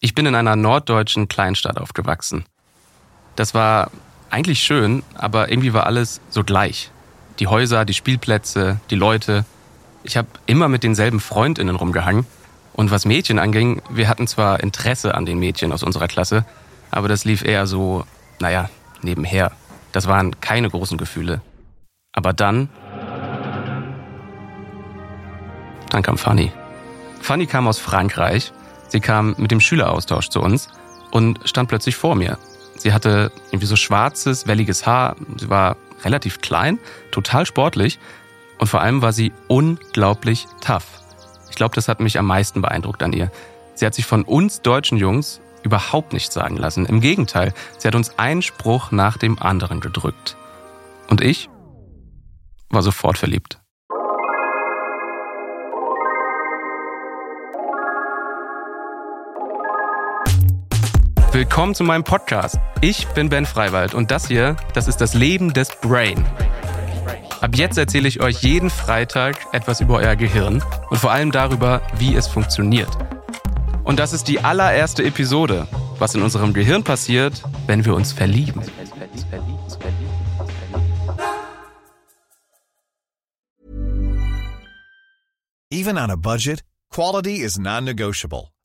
Ich bin in einer norddeutschen Kleinstadt aufgewachsen. Das war eigentlich schön, aber irgendwie war alles so gleich. Die Häuser, die Spielplätze, die Leute. Ich habe immer mit denselben Freundinnen rumgehangen. Und was Mädchen anging, wir hatten zwar Interesse an den Mädchen aus unserer Klasse, aber das lief eher so, naja, nebenher. Das waren keine großen Gefühle. Aber dann. Dann kam Fanny. Fanny kam aus Frankreich Sie kam mit dem Schüleraustausch zu uns und stand plötzlich vor mir. Sie hatte irgendwie so schwarzes, welliges Haar. Sie war relativ klein, total sportlich und vor allem war sie unglaublich tough. Ich glaube, das hat mich am meisten beeindruckt an ihr. Sie hat sich von uns deutschen Jungs überhaupt nichts sagen lassen. Im Gegenteil, sie hat uns einen Spruch nach dem anderen gedrückt. Und ich war sofort verliebt. Willkommen zu meinem Podcast. Ich bin Ben Freiwald und das hier, das ist das Leben des Brain. Ab jetzt erzähle ich euch jeden Freitag etwas über euer Gehirn und vor allem darüber, wie es funktioniert. Und das ist die allererste Episode, was in unserem Gehirn passiert, wenn wir uns verlieben. Even on a budget, quality is non-negotiable.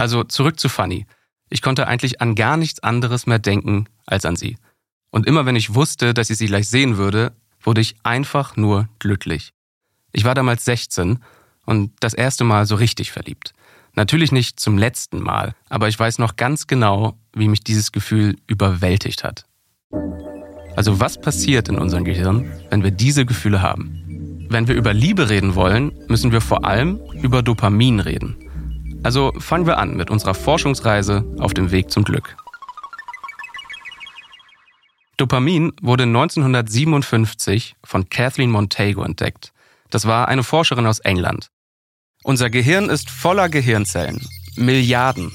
Also zurück zu Fanny. Ich konnte eigentlich an gar nichts anderes mehr denken als an sie. Und immer wenn ich wusste, dass ich sie gleich sehen würde, wurde ich einfach nur glücklich. Ich war damals 16 und das erste Mal so richtig verliebt. Natürlich nicht zum letzten Mal, aber ich weiß noch ganz genau, wie mich dieses Gefühl überwältigt hat. Also was passiert in unserem Gehirn, wenn wir diese Gefühle haben? Wenn wir über Liebe reden wollen, müssen wir vor allem über Dopamin reden. Also fangen wir an mit unserer Forschungsreise auf dem Weg zum Glück. Dopamin wurde 1957 von Kathleen Montagu entdeckt. Das war eine Forscherin aus England. Unser Gehirn ist voller Gehirnzellen. Milliarden.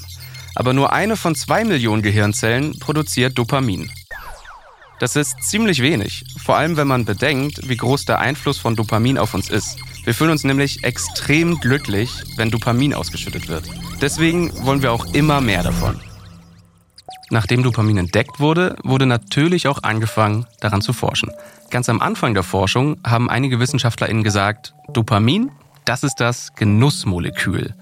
Aber nur eine von zwei Millionen Gehirnzellen produziert Dopamin. Das ist ziemlich wenig, vor allem wenn man bedenkt, wie groß der Einfluss von Dopamin auf uns ist. Wir fühlen uns nämlich extrem glücklich, wenn Dopamin ausgeschüttet wird. Deswegen wollen wir auch immer mehr davon. Nachdem Dopamin entdeckt wurde, wurde natürlich auch angefangen, daran zu forschen. Ganz am Anfang der Forschung haben einige WissenschaftlerInnen gesagt, Dopamin, das ist das Genussmolekül.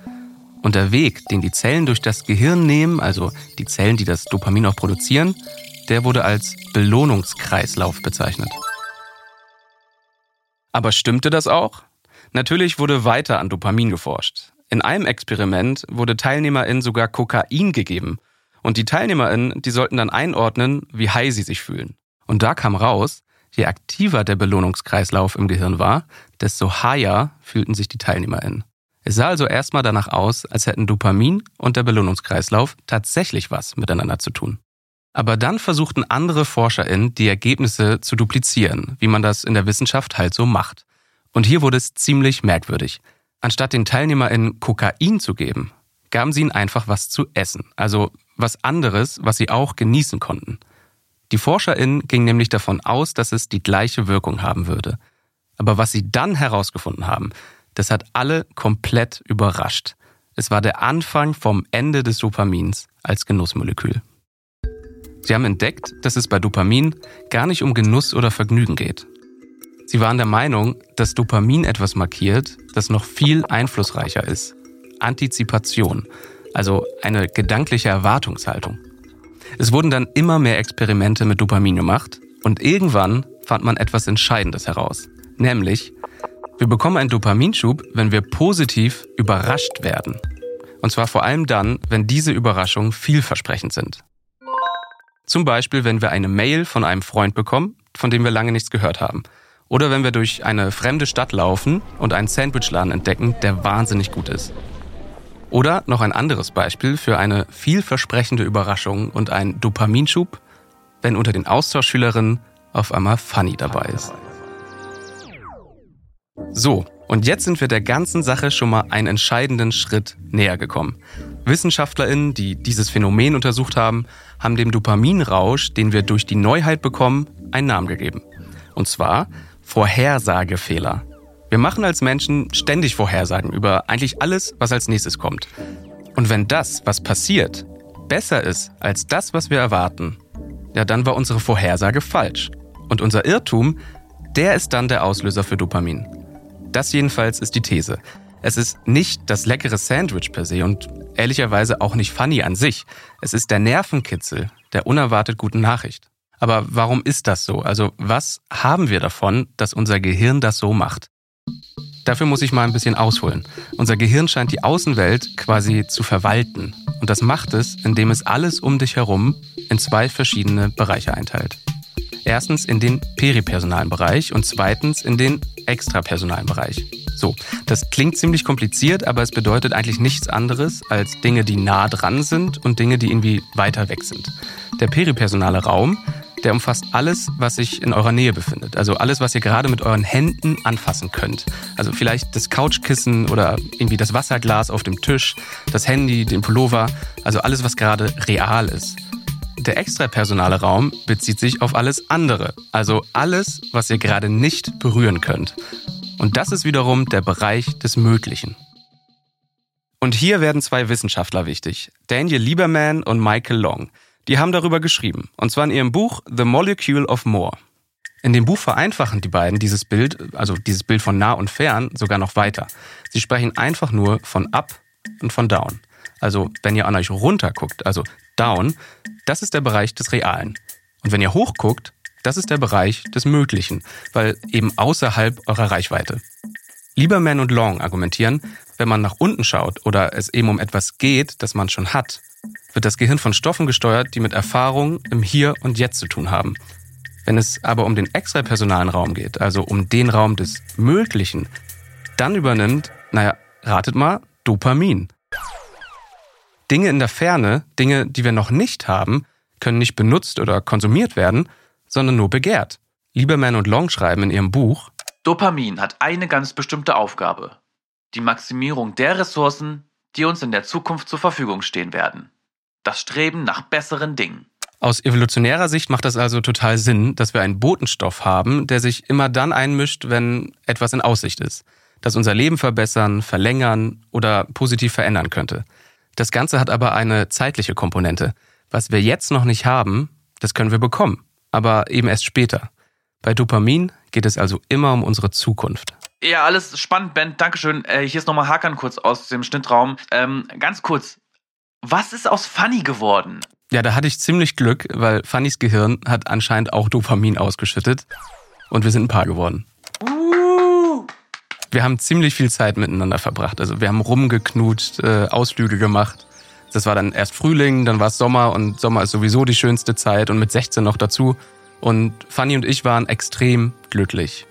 Und der Weg, den die Zellen durch das Gehirn nehmen, also die Zellen, die das Dopamin auch produzieren, der wurde als Belohnungskreislauf bezeichnet. Aber stimmte das auch? Natürlich wurde weiter an Dopamin geforscht. In einem Experiment wurde TeilnehmerInnen sogar Kokain gegeben. Und die TeilnehmerInnen, die sollten dann einordnen, wie high sie sich fühlen. Und da kam raus, je aktiver der Belohnungskreislauf im Gehirn war, desto higher fühlten sich die TeilnehmerInnen. Es sah also erstmal danach aus, als hätten Dopamin und der Belohnungskreislauf tatsächlich was miteinander zu tun. Aber dann versuchten andere ForscherInnen, die Ergebnisse zu duplizieren, wie man das in der Wissenschaft halt so macht. Und hier wurde es ziemlich merkwürdig. Anstatt den TeilnehmerInnen Kokain zu geben, gaben sie ihnen einfach was zu essen. Also was anderes, was sie auch genießen konnten. Die ForscherInnen gingen nämlich davon aus, dass es die gleiche Wirkung haben würde. Aber was sie dann herausgefunden haben, das hat alle komplett überrascht. Es war der Anfang vom Ende des Dopamins als Genussmolekül. Sie haben entdeckt, dass es bei Dopamin gar nicht um Genuss oder Vergnügen geht. Sie waren der Meinung, dass Dopamin etwas markiert, das noch viel einflussreicher ist. Antizipation, also eine gedankliche Erwartungshaltung. Es wurden dann immer mehr Experimente mit Dopamin gemacht und irgendwann fand man etwas Entscheidendes heraus. Nämlich, wir bekommen einen Dopaminschub, wenn wir positiv überrascht werden. Und zwar vor allem dann, wenn diese Überraschungen vielversprechend sind. Zum Beispiel, wenn wir eine Mail von einem Freund bekommen, von dem wir lange nichts gehört haben. Oder wenn wir durch eine fremde Stadt laufen und einen Sandwichladen entdecken, der wahnsinnig gut ist. Oder noch ein anderes Beispiel für eine vielversprechende Überraschung und ein Dopaminschub, wenn unter den Austauschschülerinnen auf einmal Funny dabei ist. So, und jetzt sind wir der ganzen Sache schon mal einen entscheidenden Schritt näher gekommen. WissenschaftlerInnen, die dieses Phänomen untersucht haben, haben dem Dopaminrausch, den wir durch die Neuheit bekommen, einen Namen gegeben. Und zwar Vorhersagefehler. Wir machen als Menschen ständig Vorhersagen über eigentlich alles, was als nächstes kommt. Und wenn das, was passiert, besser ist als das, was wir erwarten, ja, dann war unsere Vorhersage falsch. Und unser Irrtum, der ist dann der Auslöser für Dopamin. Das jedenfalls ist die These. Es ist nicht das leckere Sandwich per se und ehrlicherweise auch nicht funny an sich. Es ist der Nervenkitzel der unerwartet guten Nachricht. Aber warum ist das so? Also was haben wir davon, dass unser Gehirn das so macht? Dafür muss ich mal ein bisschen ausholen. Unser Gehirn scheint die Außenwelt quasi zu verwalten. Und das macht es, indem es alles um dich herum in zwei verschiedene Bereiche einteilt. Erstens in den peripersonalen Bereich und zweitens in den extrapersonalen Bereich. So, das klingt ziemlich kompliziert, aber es bedeutet eigentlich nichts anderes als Dinge, die nah dran sind und Dinge, die irgendwie weiter weg sind. Der peripersonale Raum, der umfasst alles, was sich in eurer Nähe befindet. Also alles, was ihr gerade mit euren Händen anfassen könnt. Also vielleicht das Couchkissen oder irgendwie das Wasserglas auf dem Tisch, das Handy, den Pullover. Also alles, was gerade real ist. Der extrapersonale Raum bezieht sich auf alles andere. Also alles, was ihr gerade nicht berühren könnt. Und das ist wiederum der Bereich des Möglichen. Und hier werden zwei Wissenschaftler wichtig. Daniel Lieberman und Michael Long. Die haben darüber geschrieben. Und zwar in ihrem Buch The Molecule of More. In dem Buch vereinfachen die beiden dieses Bild, also dieses Bild von nah und fern, sogar noch weiter. Sie sprechen einfach nur von up und von down. Also wenn ihr an euch runter guckt, also down, das ist der Bereich des Realen. Und wenn ihr hoch guckt, das ist der Bereich des Möglichen, weil eben außerhalb eurer Reichweite. Lieberman und Long argumentieren, wenn man nach unten schaut oder es eben um etwas geht, das man schon hat, wird das Gehirn von Stoffen gesteuert, die mit Erfahrung im Hier und Jetzt zu tun haben. Wenn es aber um den extrapersonalen Raum geht, also um den Raum des Möglichen, dann übernimmt, naja, ratet mal, Dopamin. Dinge in der Ferne, Dinge, die wir noch nicht haben, können nicht benutzt oder konsumiert werden, sondern nur begehrt. Lieberman und Long schreiben in ihrem Buch, Dopamin hat eine ganz bestimmte Aufgabe. Die Maximierung der Ressourcen, die uns in der Zukunft zur Verfügung stehen werden. Das Streben nach besseren Dingen. Aus evolutionärer Sicht macht das also total Sinn, dass wir einen Botenstoff haben, der sich immer dann einmischt, wenn etwas in Aussicht ist, das unser Leben verbessern, verlängern oder positiv verändern könnte. Das Ganze hat aber eine zeitliche Komponente. Was wir jetzt noch nicht haben, das können wir bekommen, aber eben erst später. Bei Dopamin geht es also immer um unsere Zukunft. Ja, alles spannend, Ben. Dankeschön. Äh, hier ist nochmal Hakan kurz aus dem Schnittraum. Ähm, ganz kurz, was ist aus Fanny geworden? Ja, da hatte ich ziemlich Glück, weil Fannys Gehirn hat anscheinend auch Dopamin ausgeschüttet und wir sind ein Paar geworden. Uh. Wir haben ziemlich viel Zeit miteinander verbracht. Also wir haben rumgeknutscht, äh, Ausflüge gemacht. Das war dann erst Frühling, dann war es Sommer und Sommer ist sowieso die schönste Zeit und mit 16 noch dazu. Und Fanny und ich waren extrem glücklich.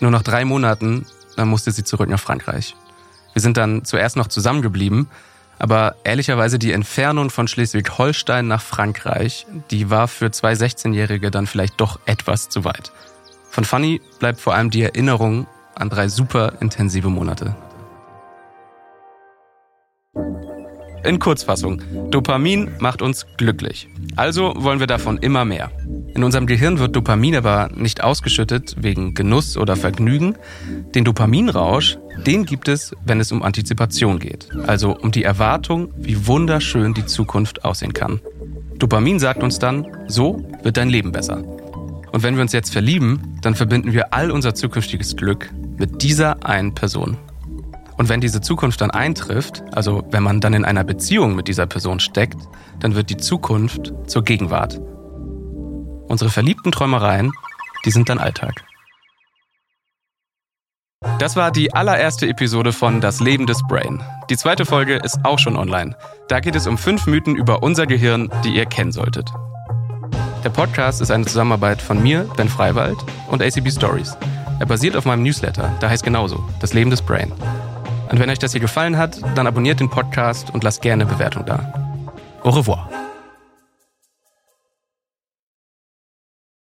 Nur nach drei Monaten, dann musste sie zurück nach Frankreich. Wir sind dann zuerst noch zusammengeblieben, aber ehrlicherweise die Entfernung von Schleswig-Holstein nach Frankreich, die war für zwei 16-Jährige dann vielleicht doch etwas zu weit. Von Fanny bleibt vor allem die Erinnerung an drei super intensive Monate. In Kurzfassung, Dopamin macht uns glücklich. Also wollen wir davon immer mehr. In unserem Gehirn wird Dopamin aber nicht ausgeschüttet wegen Genuss oder Vergnügen. Den Dopaminrausch, den gibt es, wenn es um Antizipation geht. Also um die Erwartung, wie wunderschön die Zukunft aussehen kann. Dopamin sagt uns dann, so wird dein Leben besser. Und wenn wir uns jetzt verlieben, dann verbinden wir all unser zukünftiges Glück mit dieser einen Person. Und wenn diese Zukunft dann eintrifft, also wenn man dann in einer Beziehung mit dieser Person steckt, dann wird die Zukunft zur Gegenwart. Unsere verliebten Träumereien, die sind dann Alltag. Das war die allererste Episode von Das Leben des Brain. Die zweite Folge ist auch schon online. Da geht es um fünf Mythen über unser Gehirn, die ihr kennen solltet. Der Podcast ist eine Zusammenarbeit von mir, Ben Freiwald, und ACB Stories. Er basiert auf meinem Newsletter, der heißt genauso, Das Leben des Brain. Und wenn euch das hier gefallen hat, dann abonniert den Podcast und lasst gerne Bewertung da. Au revoir.